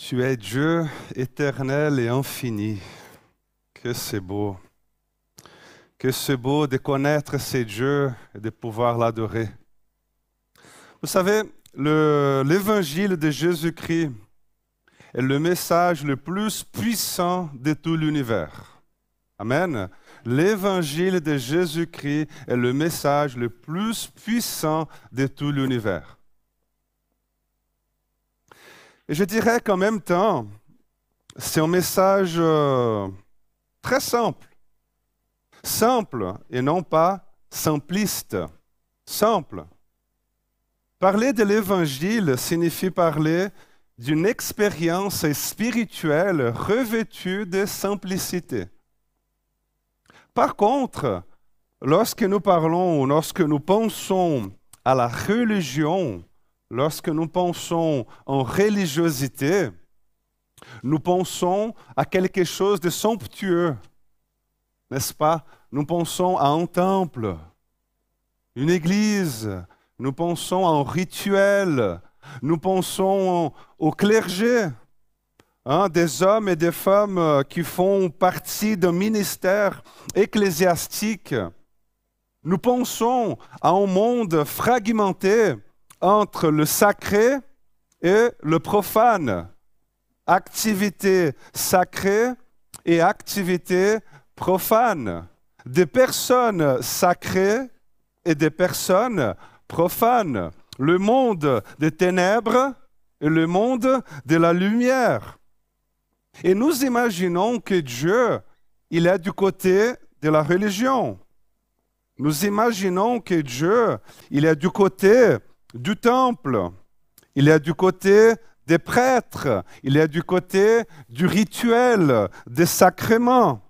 Tu es Dieu éternel et infini. Que c'est beau. Que c'est beau de connaître ces dieux et de pouvoir l'adorer. Vous savez, l'évangile de Jésus-Christ est le message le plus puissant de tout l'univers. Amen. L'évangile de Jésus-Christ est le message le plus puissant de tout l'univers. Et je dirais qu'en même temps, c'est un message euh, très simple. Simple et non pas simpliste. Simple. Parler de l'Évangile signifie parler d'une expérience spirituelle revêtue de simplicité. Par contre, lorsque nous parlons, lorsque nous pensons à la religion, Lorsque nous pensons en religiosité, nous pensons à quelque chose de somptueux, n'est-ce pas? Nous pensons à un temple, une église, nous pensons à un rituel, nous pensons au clergé, hein, des hommes et des femmes qui font partie d'un ministère ecclésiastique. Nous pensons à un monde fragmenté entre le sacré et le profane. Activité sacrée et activité profane. Des personnes sacrées et des personnes profanes. Le monde des ténèbres et le monde de la lumière. Et nous imaginons que Dieu, il est du côté de la religion. Nous imaginons que Dieu, il est du côté du temple, il est du côté des prêtres, il est du côté du rituel, des sacrements.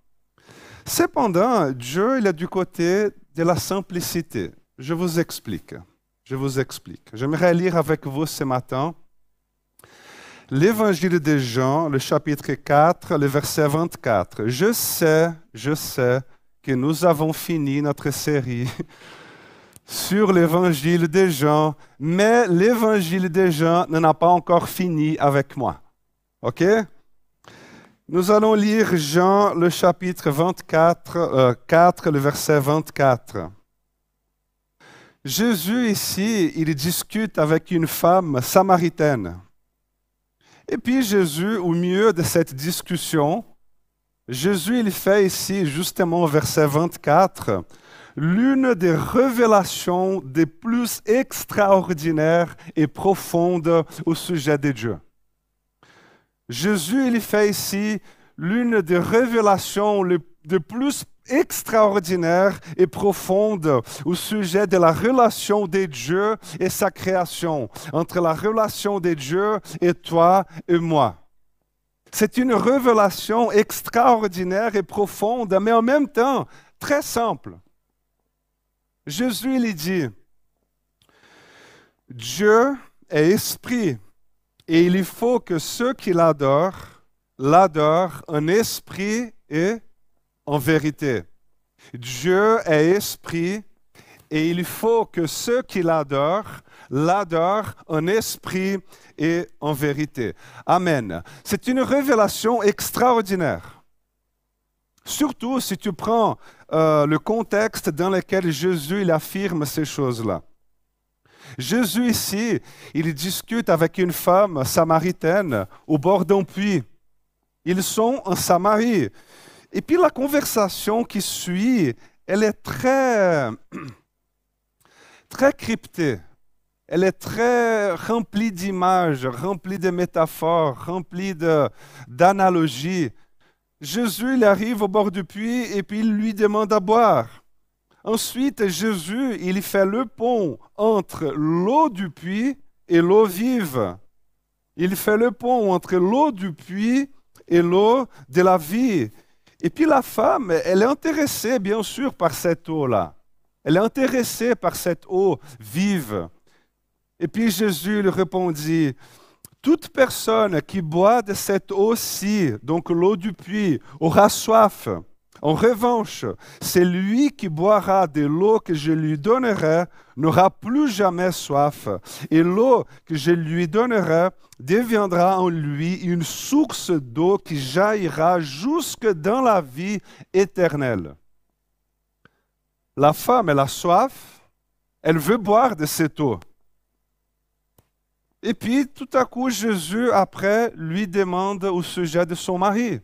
Cependant, Dieu, il est du côté de la simplicité. Je vous explique. Je vous explique. J'aimerais lire avec vous ce matin l'Évangile de Jean, le chapitre 4, le verset 24. Je sais, je sais que nous avons fini notre série sur l'évangile des gens, mais l'évangile des gens n'en a pas encore fini avec moi. OK? Nous allons lire Jean le chapitre 24, 4, euh, le verset 24. Jésus ici, il discute avec une femme samaritaine. Et puis Jésus, au milieu de cette discussion, Jésus, il fait ici, justement verset 24, l'une des révélations des plus extraordinaires et profondes au sujet de Dieu. Jésus, il fait ici l'une des révélations les plus extraordinaires et profondes au sujet de la relation de Dieu et sa création, entre la relation de Dieu et toi et moi. C'est une révélation extraordinaire et profonde, mais en même temps très simple. Jésus lui dit, Dieu est esprit et il faut que ceux qui l'adorent l'adorent en esprit et en vérité. Dieu est esprit et il faut que ceux qui l'adorent l'adorent en esprit et en vérité. Amen. C'est une révélation extraordinaire. Surtout si tu prends euh, le contexte dans lequel Jésus il affirme ces choses-là. Jésus ici, il discute avec une femme samaritaine au bord d'un puits. Ils sont en Samarie. Et puis la conversation qui suit, elle est très, très cryptée. Elle est très remplie d'images, remplie de métaphores, remplie d'analogies. Jésus, arrive au bord du puits et puis il lui demande à boire. Ensuite, Jésus, il fait le pont entre l'eau du puits et l'eau vive. Il fait le pont entre l'eau du puits et l'eau de la vie. Et puis la femme, elle est intéressée, bien sûr, par cette eau-là. Elle est intéressée par cette eau vive. Et puis Jésus lui répondit, toute personne qui boit de cette eau-ci, donc l'eau du puits, aura soif. En revanche, celui qui boira de l'eau que je lui donnerai n'aura plus jamais soif, et l'eau que je lui donnerai deviendra en lui une source d'eau qui jaillira jusque dans la vie éternelle. La femme, elle a soif, elle veut boire de cette eau. Et puis, tout à coup, Jésus, après, lui demande au sujet de son mari.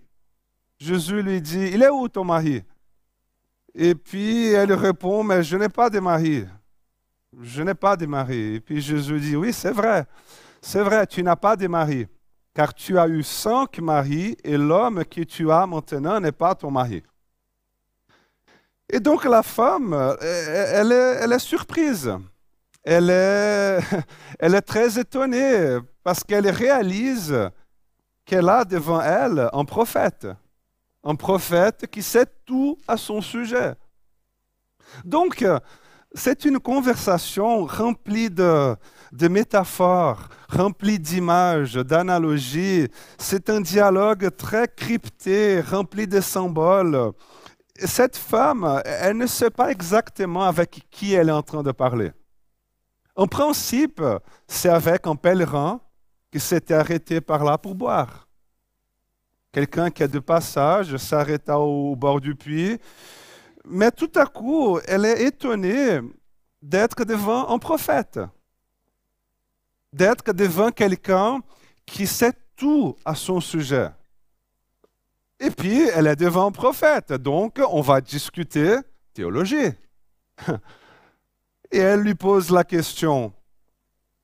Jésus lui dit, il est où ton mari? Et puis elle répond, mais je n'ai pas de mari. Je n'ai pas de mari. Et puis Jésus dit, oui, c'est vrai. C'est vrai, tu n'as pas de mari. Car tu as eu cinq maris et l'homme que tu as maintenant n'est pas ton mari. Et donc la femme, elle est, elle est surprise. Elle est, très étonnée parce qu'elle réalise qu'elle a devant elle un prophète un prophète qui sait tout à son sujet. Donc, c'est une conversation remplie de, métaphores, remplie d'images, d'analogies. C'est un dialogue très crypté, rempli de symboles. Cette femme, elle ne sait pas exactement avec qui elle est en train de parler. En principe, c'est avec un pèlerin qui s'était arrêté par là pour boire. Quelqu'un qui a de passage s'arrêta au bord du puits. Mais tout à coup, elle est étonnée d'être devant un prophète, d'être devant quelqu'un qui sait tout à son sujet. Et puis, elle est devant un prophète, donc on va discuter théologie. Et elle lui pose la question,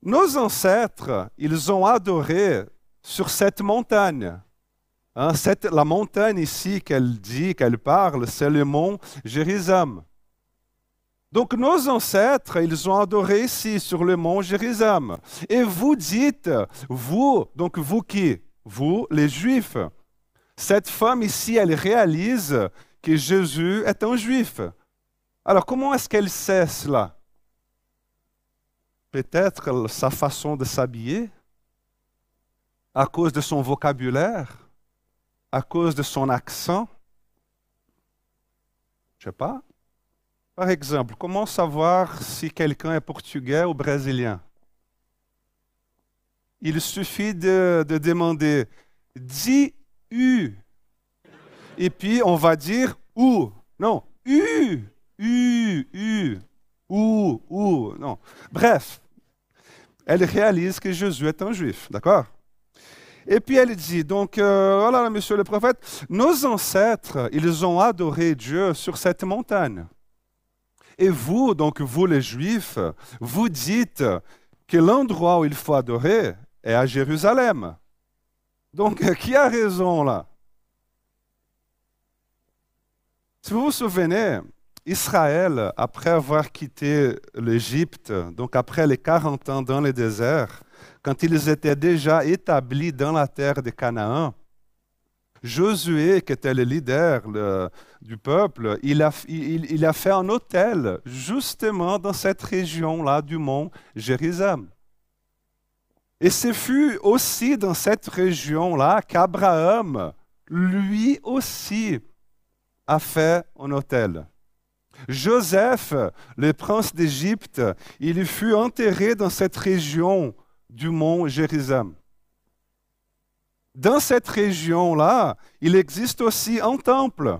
nos ancêtres, ils ont adoré sur cette montagne. Hein, la montagne ici qu'elle dit, qu'elle parle, c'est le mont Jérusalem. Donc nos ancêtres, ils ont adoré ici sur le mont Jérusalem. Et vous dites, vous, donc vous qui Vous, les Juifs. Cette femme ici, elle réalise que Jésus est un Juif. Alors comment est-ce qu'elle sait cela? Peut-être sa façon de s'habiller, à cause de son vocabulaire, à cause de son accent Je ne sais pas. Par exemple, comment savoir si quelqu'un est portugais ou brésilien? Il suffit de, demander dis U. Et puis on va dire ou. Non, U, U, U, ou, ou. Non. Bref, elle réalise que Jésus est un juif, d'accord? Et puis elle dit, donc euh, voilà, monsieur le prophète, nos ancêtres, ils ont adoré Dieu sur cette montagne. Et vous, donc vous les Juifs, vous dites que l'endroit où il faut adorer est à Jérusalem. Donc qui a raison là? Si vous vous souvenez, Israël, après avoir quitté l'Égypte, donc après les 40 ans dans le désert, quand ils étaient déjà établis dans la terre de Canaan, Josué, qui était le leader du peuple, il a, il a, fait un hôtel justement dans cette région-là du mont Jérusalem. Et ce fut aussi dans cette région-là qu'Abraham, lui aussi, a fait un hôtel. Joseph, le prince d'Égypte, il fut enterré dans cette région du mont Jérusalem. Dans cette région-là, il existe aussi un temple.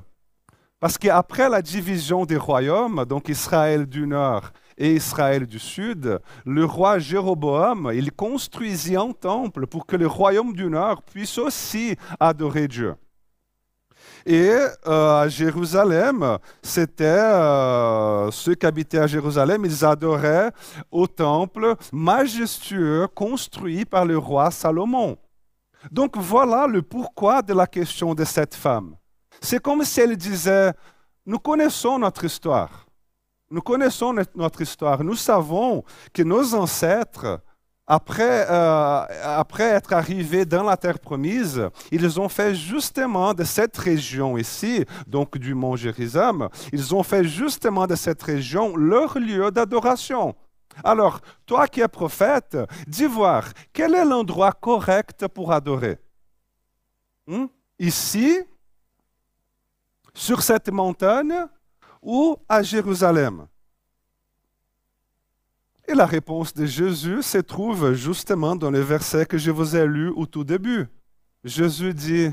Parce qu'après la division des royaumes, donc Israël du Nord et Israël du Sud, le roi Jéroboam, il construisit un temple pour que le royaume du Nord puisse aussi adorer Dieu. Et euh, à Jérusalem, c'était euh, ceux qui habitaient à Jérusalem, ils adoraient au temple majestueux construit par le roi Salomon. Donc voilà le pourquoi de la question de cette femme. C'est comme si elle disait, nous connaissons notre histoire. Nous connaissons notre histoire. Nous savons que nos ancêtres après, euh, après être arrivés dans la terre promise, ils ont fait justement de cette région ici, donc du mont Jérusalem, ils ont fait justement de cette région leur lieu d'adoration. Alors, toi qui es prophète, dis voir, quel est l'endroit correct pour adorer? Hmm? Ici Sur cette montagne ou à Jérusalem? Et la réponse de Jésus se trouve justement dans le verset que je vous ai lu au tout début. Jésus dit,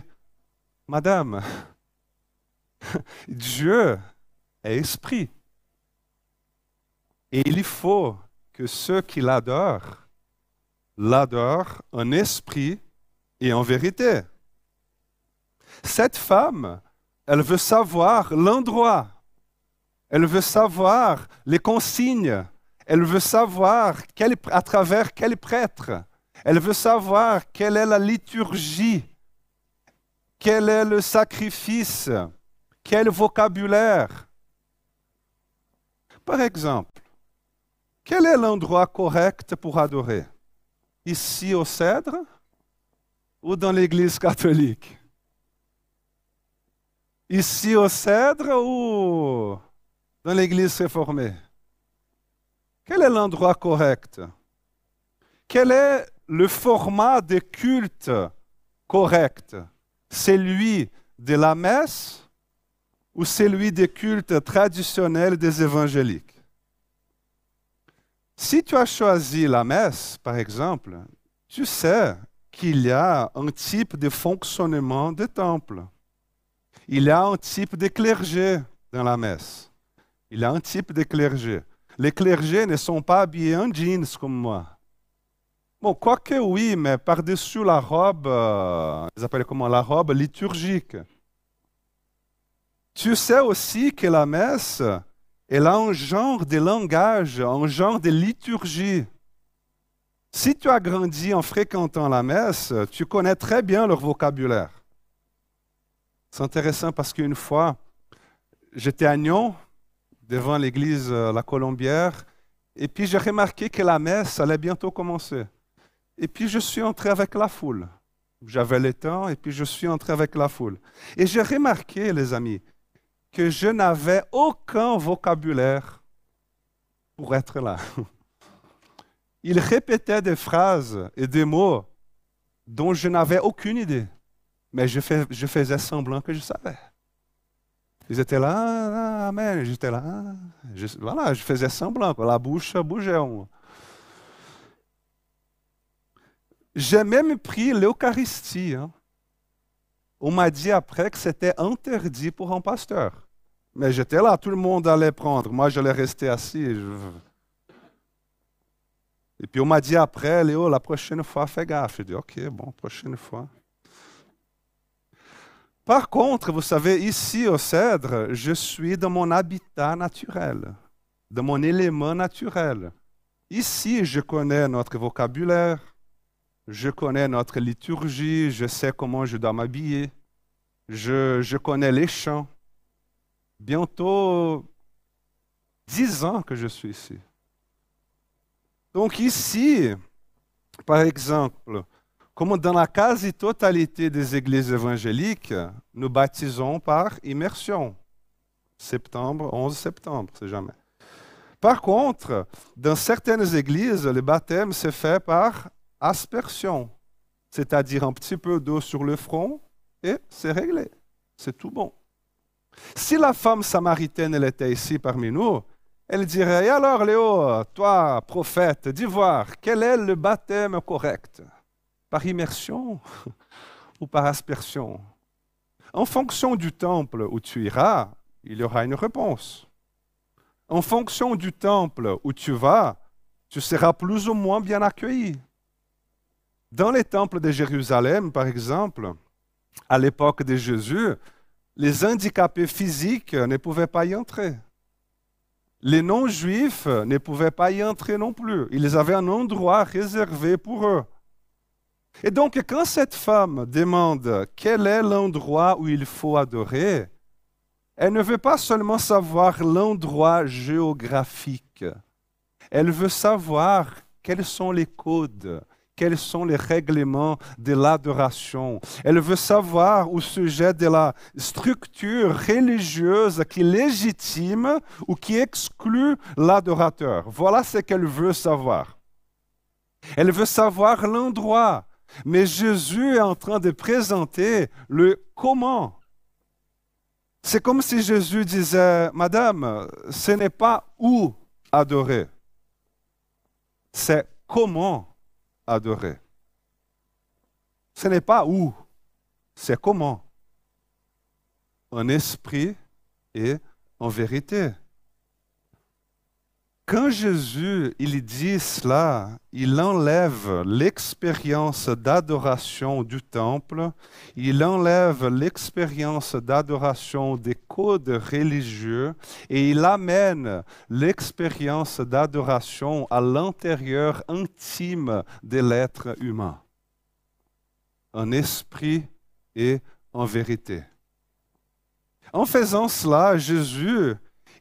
Madame, Dieu est esprit. Et il faut que ceux qui l'adorent l'adorent en esprit et en vérité. Cette femme, elle veut savoir l'endroit, elle veut savoir les consignes, elle veut savoir à travers quel prêtre, elle veut savoir quelle est la liturgie, quel est le sacrifice, quel vocabulaire. Par exemple, quel est l'endroit correct pour adorer? Ici au Cèdre ou dans l'Église catholique? Ici au Cèdre ou dans l'Église réformée? Quel est l'endroit correct? Quel est le format de culte correct Celui de la messe ou celui des cultes traditionnels des évangéliques? Si tu as choisi la messe, par exemple, tu sais qu'il y a un type de fonctionnement de temple. Il y a un type de clergé dans la messe. Il y a un type de clergé. Les clergés ne sont pas habillés en jeans comme moi. Bon, quoique oui, mais par-dessus la robe, euh, ils appellent comment la robe liturgique. Tu sais aussi que la messe, elle a un genre de langage, un genre de liturgie. Si tu as grandi en fréquentant la messe, tu connais très bien leur vocabulaire. C'est intéressant parce qu'une fois, j'étais à Nyon, devant l'église euh, La Colombière, et puis j'ai remarqué que la messe allait bientôt commencer. Et puis je suis entré avec la foule. J'avais le temps et puis je suis entré avec la foule. Et j'ai remarqué, les amis, que je n'avais aucun vocabulaire pour être là. Il répétait des phrases et des mots dont je n'avais aucune idée. Mais je, faisais semblant que je savais. Ils étaient là, ah, j'étais là. Je, voilà, je faisais semblant, la bouche bougeait. J'ai même pris l'Eucharistie. Hein. On m'a dit après que c'était interdit pour un pasteur. Mais j'étais là, tout le monde allait prendre. Moi, j'allais rester assis. Et puis on m'a dit après, Léo, la prochaine fois, fais gaffe. J'ai dit, OK, bon, prochaine fois. Par contre, vous savez, ici au Cèdre, je suis dans mon habitat naturel, dans mon élément naturel. Ici, je connais notre vocabulaire, je connais notre liturgie, je sais comment je dois m'habiller, je, je connais les chants. Bientôt dix ans que je suis ici. Donc ici, par exemple, comme dans la quasi-totalité des églises évangéliques, nous baptisons par immersion. Septembre, 11 septembre, c'est jamais. Par contre, dans certaines églises, le baptême se fait par aspersion, c'est-à-dire un petit peu d'eau sur le front et c'est réglé. C'est tout bon. Si la femme samaritaine elle était ici parmi nous, elle dirait alors, Léo, toi, prophète d'ivoire, quel est le baptême correct? Par immersion ou par aspersion En fonction du temple où tu iras, il y aura une réponse. En fonction du temple où tu vas, tu seras plus ou moins bien accueilli. Dans les temples de Jérusalem, par exemple, à l'époque de Jésus, les handicapés physiques ne pouvaient pas y entrer. Les non-juifs ne pouvaient pas y entrer non plus. Ils avaient un endroit réservé pour eux. Et donc, quand cette femme demande quel est l'endroit où il faut adorer, elle ne veut pas seulement savoir l'endroit géographique, elle veut savoir quels sont les codes, quels sont les règlements de l'adoration. Elle veut savoir au sujet de la structure religieuse qui légitime ou qui exclut l'adorateur. Voilà ce qu'elle veut savoir. Elle veut savoir l'endroit mais Jésus est en train de présenter le comment. C'est comme si Jésus disait, Madame, ce n'est pas où adorer, c'est comment adorer. Ce n'est pas où, c'est comment. En esprit et en vérité. Quand Jésus il dit cela, il enlève l'expérience d'adoration du temple, il enlève l'expérience d'adoration des codes religieux et il amène l'expérience d'adoration à l'intérieur intime de l'être humain, en esprit et en vérité. En faisant cela, Jésus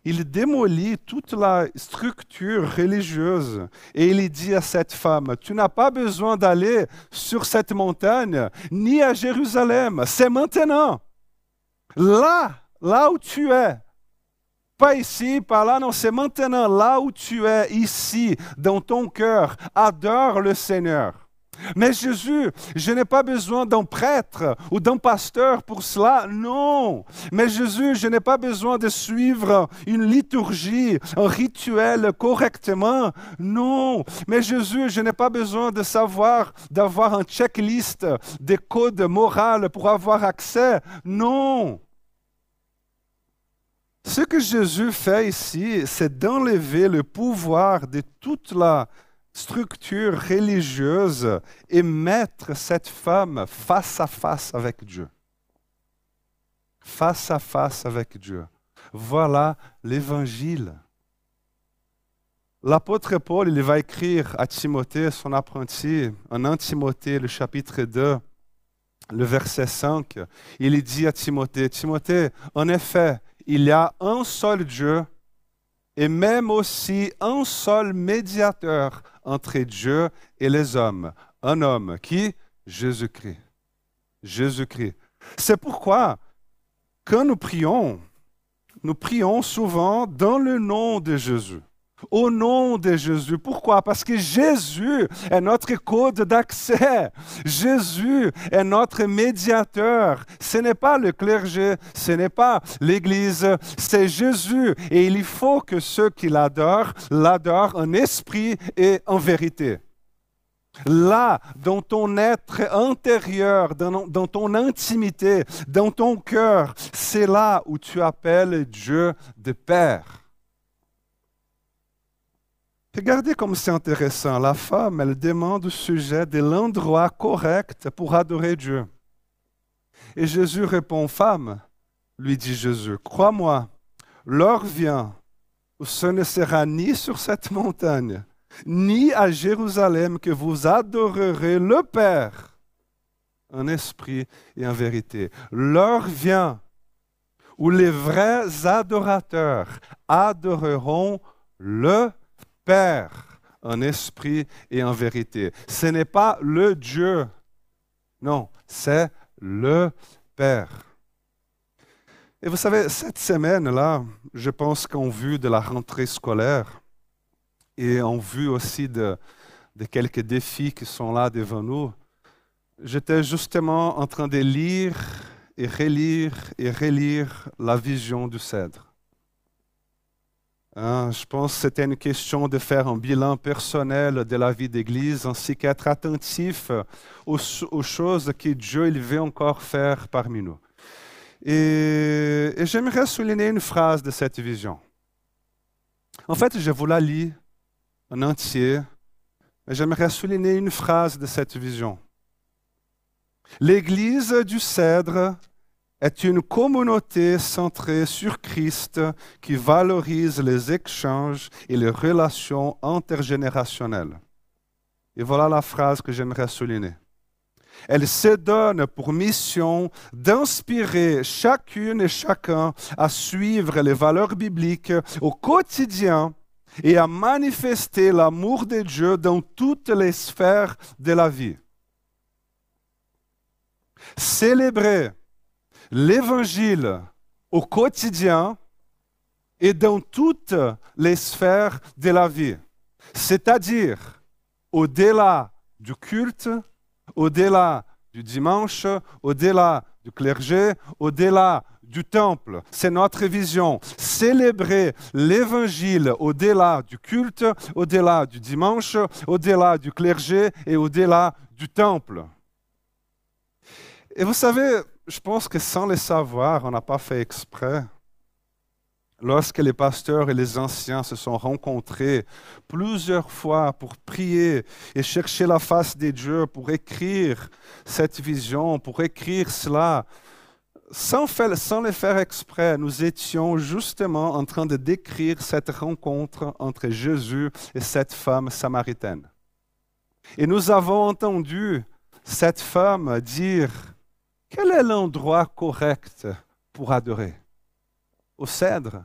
il démolit toute la structure religieuse et il dit à cette femme, tu n'as pas besoin d'aller sur cette montagne ni à Jérusalem, c'est maintenant. Là, là où tu es. Pas ici, pas là, non, c'est maintenant, là où tu es, ici, dans ton cœur. Adore le Seigneur. Mais Jésus, je n'ai pas besoin d'un prêtre ou d'un pasteur pour cela. Non. Mais Jésus, je n'ai pas besoin de suivre une liturgie, un rituel correctement. Non. Mais Jésus, je n'ai pas besoin de savoir, d'avoir un checklist des codes moraux pour avoir accès. Non. Ce que Jésus fait ici, c'est d'enlever le pouvoir de toute la structure religieuse et mettre cette femme face à face avec Dieu. Face à face avec Dieu. Voilà l'évangile. L'apôtre Paul, il va écrire à Timothée, son apprenti, en 1 Timothée, le chapitre 2, le verset 5. Il dit à Timothée, Timothée, en effet, il y a un seul Dieu et même aussi un seul médiateur entre Dieu et les hommes. Un homme qui? Jésus-Christ. Jésus-Christ. C'est pourquoi, quand nous prions, nous prions souvent dans le nom de Jésus. Au nom de Jésus. Pourquoi? Parce que Jésus est notre code d'accès. Jésus est notre médiateur. Ce n'est pas le clergé, ce n'est pas l'Église, c'est Jésus. Et il faut que ceux qui l'adorent l'adorent en esprit et en vérité. Là, dans ton être intérieur, dans, ton intimité, dans ton cœur, c'est là où tu appelles Dieu de Père. Regardez comme c'est intéressant. La femme, elle demande au sujet de l'endroit correct pour adorer Dieu. Et Jésus répond, Femme, lui dit Jésus, crois-moi, l'heure vient où ce ne sera ni sur cette montagne, ni à Jérusalem que vous adorerez le Père en esprit et en vérité. L'heure vient où les vrais adorateurs adoreront le Père Père en esprit et en vérité. Ce n'est pas le Dieu. Non, c'est le Père. Et vous savez, cette semaine-là, je pense qu'en vue de la rentrée scolaire et en vue aussi de, de quelques défis qui sont là devant nous, j'étais justement en train de lire et relire et relire la vision du cèdre. Hein, je pense que c'était une question de faire un bilan personnel de la vie d'Église, ainsi qu'être attentif aux, choses que Dieu il veut encore faire parmi nous. Et, et j'aimerais souligner une phrase de cette vision. En fait, je vous la lis en entier, mais j'aimerais souligner une phrase de cette vision. L'Église du Cèdre est une communauté centrée sur Christ qui valorise les échanges et les relations intergénérationnelles. Et voilà la phrase que j'aimerais souligner. Elle se donne pour mission d'inspirer chacune et chacun à suivre les valeurs bibliques au quotidien et à manifester l'amour de Dieu dans toutes les sphères de la vie. Célébrer l'évangile au quotidien et dans toutes les sphères de la vie. C'est-à-dire au-delà du culte, au-delà du dimanche, au-delà du clergé, au-delà du temple. C'est notre vision. Célébrer l'évangile au-delà du culte, au-delà du dimanche, au-delà du clergé et au-delà du temple. Et vous savez, je pense que sans le savoir, on n'a pas fait exprès. Lorsque les pasteurs et les anciens se sont rencontrés plusieurs fois pour prier et chercher la face de Dieu, pour écrire cette vision, pour écrire cela, sans, sans le faire exprès, nous étions justement en train de décrire cette rencontre entre Jésus et cette femme samaritaine. Et nous avons entendu cette femme dire, quel est l'endroit correct pour adorer? Au cèdre?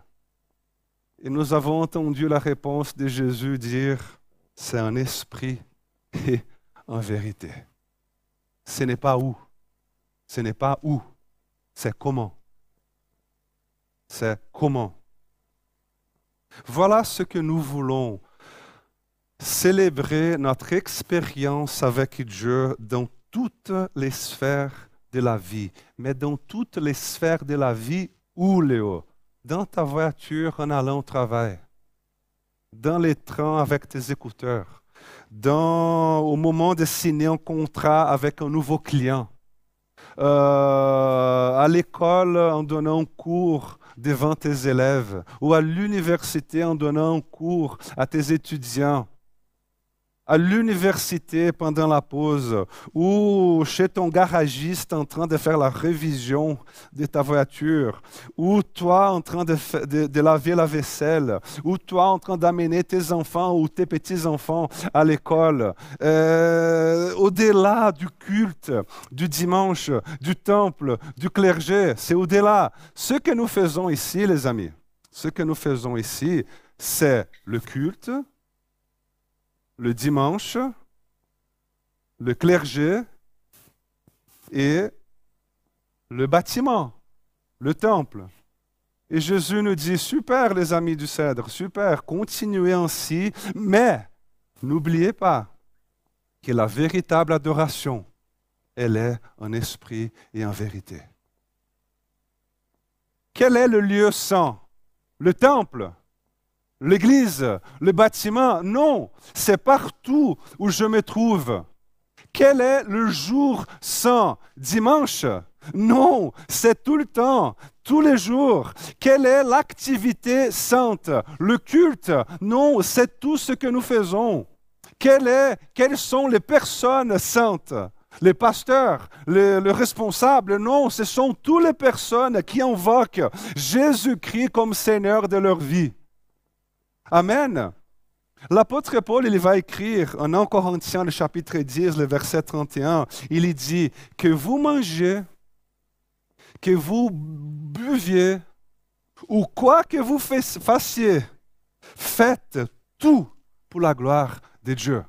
Et nous avons entendu la réponse de Jésus dire, c'est un esprit et en vérité. Ce n'est pas où, ce n'est pas où, c'est comment. C'est comment. Voilà ce que nous voulons célébrer notre expérience avec Dieu dans toutes les sphères de la vie, mais dans toutes les sphères de la vie où, Léo dans ta voiture en allant au travail, dans les trains avec tes écouteurs, dans, au moment de signer un contrat avec un nouveau client, euh, à l'école en donnant un cours devant tes élèves, ou à l'université en donnant un cours à tes étudiants, à l'université pendant la pause ou chez ton garagiste en train de faire la révision de ta voiture ou toi en train de, laver la vaisselle ou toi en train d'amener tes enfants ou tes petits-enfants à l'école. Euh, au-delà du culte, du dimanche, du temple, du clergé, c'est au-delà. Ce que nous faisons ici, les amis, ce que nous faisons ici, c'est le culte, le dimanche, le clergé et le bâtiment, le temple. Et Jésus nous dit, super les amis du cèdre, super, continuez ainsi, mais n'oubliez pas que la véritable adoration, elle est en esprit et en vérité. Quel est le lieu saint? Le temple l'église, le bâtiment. Non, c'est partout où je me trouve. Quel est le jour saint Dimanche? Non, c'est tout le temps, tous les jours. Quelle est l'activité sainte Le culte? Non, c'est tout ce que nous faisons. est, quelles sont les personnes saintes? Les pasteurs, les, responsables, non, ce sont toutes les personnes qui invoquent Jésus-Christ comme Seigneur de leur vie. Amen. L'apôtre Paul, il va écrire en 1 Corinthiens, le chapitre 10, le verset 31, il dit que vous mangez, que vous buviez, ou quoi que vous fassiez, faites tout pour la gloire de Dieu.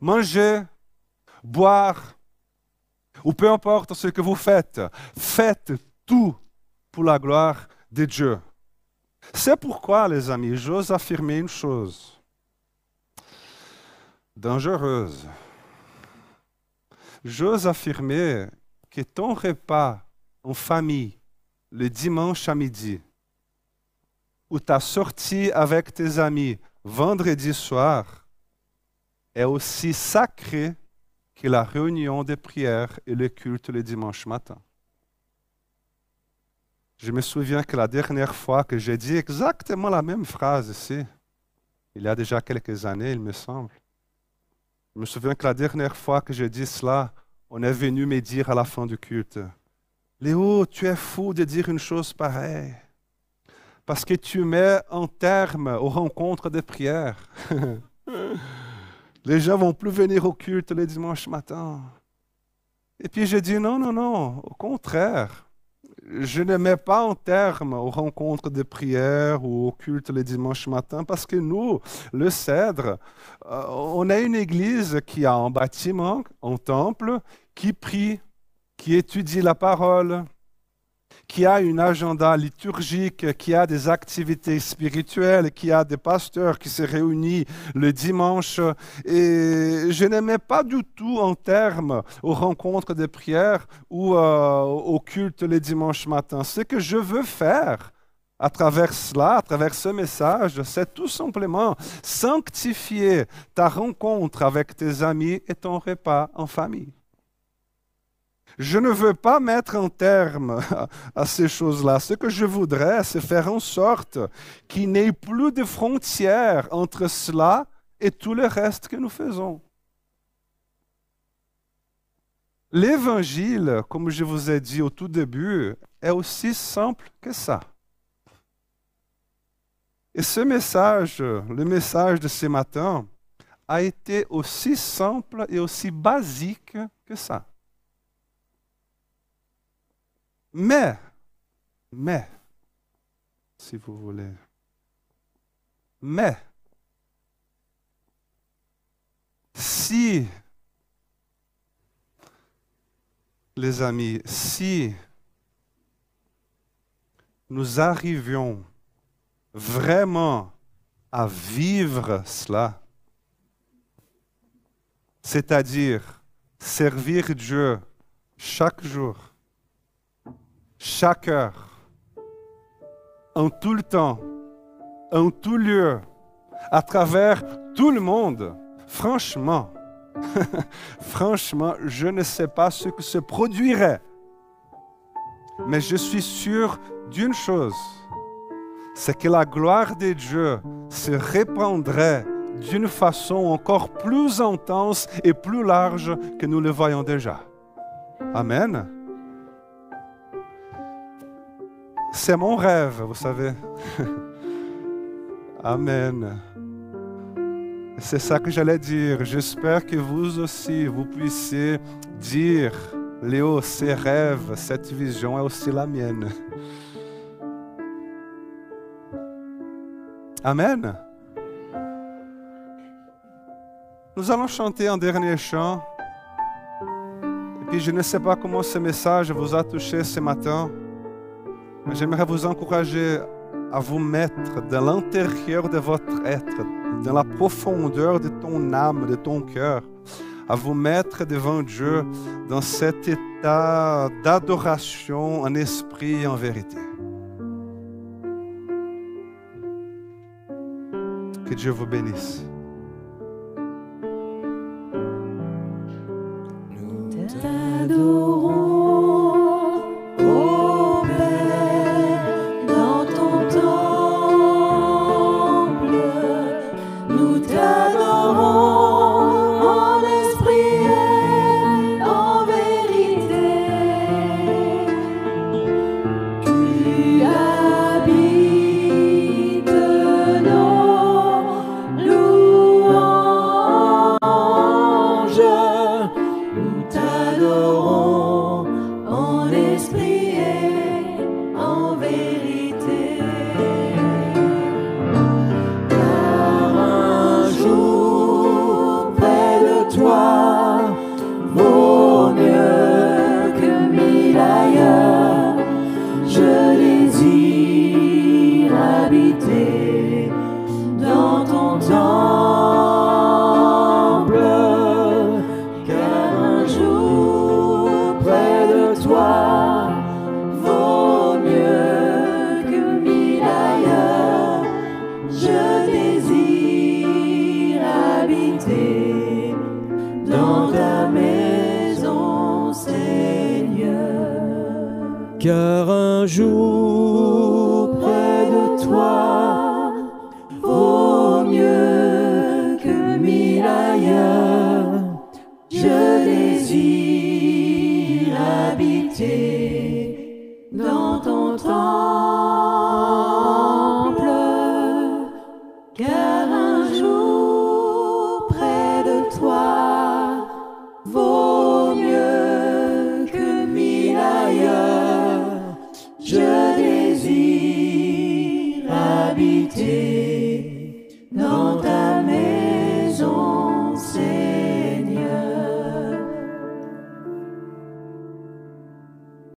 Manger, boire, ou peu importe ce que vous faites, faites tout pour la gloire de Dieu. C'est pourquoi, les amis, j'ose affirmer une chose dangereuse. J'ose affirmer que ton repas en famille le dimanche à midi, ou ta sortie avec tes amis vendredi soir, est aussi sacré que la réunion de prière et le culte le dimanche matin. Je me souviens que la dernière fois que j'ai dit exactement la même phrase ici, il y a déjà quelques années, il me semble, je me souviens que la dernière fois que j'ai dit cela, on est venu me dire à la fin du culte, Léo, tu es fou de dire une chose pareille, parce que tu mets un terme aux rencontres de prière. Les gens vont plus venir au culte le dimanche matin. Et puis j'ai dit, non, non, non, au contraire je ne mets pas en terme aux rencontres de prière ou au culte le dimanche matin parce que nous, le Cèdre, euh, on a une église qui a un bâtiment, un temple, qui prie, qui étudie la parole, qui a une agenda liturgique, qui a des activités spirituelles, qui a des pasteurs qui se réunissent le dimanche. Et je n'aimais pas du tout en termes aux rencontres de prière ou euh, au culte les dimanches matins. Ce que je veux faire, à travers cela, à travers ce message, c'est tout simplement sanctifier ta rencontre avec tes amis et ton repas en famille. Je ne veux pas mettre un terme à ces choses-là. Ce que je voudrais, c'est faire en sorte qu'il n'y ait plus de frontières entre cela et tout le reste que nous faisons. L'évangile, comme je vous ai dit au tout début, est aussi simple que ça. Et ce message, le message de ce matin, a été aussi simple et aussi basique que ça. Mais, mais, si vous voulez, mais, si, les amis, si nous arrivions vraiment à vivre cela, c'est-à-dire servir Dieu chaque jour, chaque heure, en tout le temps, en tout lieu, à travers tout le monde, franchement, franchement, je ne sais pas ce que se produirait. Mais je suis sûr d'une chose, c'est que la gloire de Dieu se répandrait d'une façon encore plus intense et plus large que nous le voyons déjà. Amen. C'est mon rêve, vous savez. Amen. C'est ça que j'allais dire. J'espère que vous aussi, vous puissiez dire, Léo, ces rêves, cette vision est aussi la mienne. Amen. Nous allons chanter un dernier chant. Et puis je ne sais pas comment ce message vous a touché ce matin. J'aimerais vous encourager à vous mettre dans l'intérieur de votre être, dans la profondeur de ton âme, de ton cœur, à vous mettre devant Dieu dans cet état d'adoration en esprit et en vérité. Que Dieu vous bénisse. Je désire.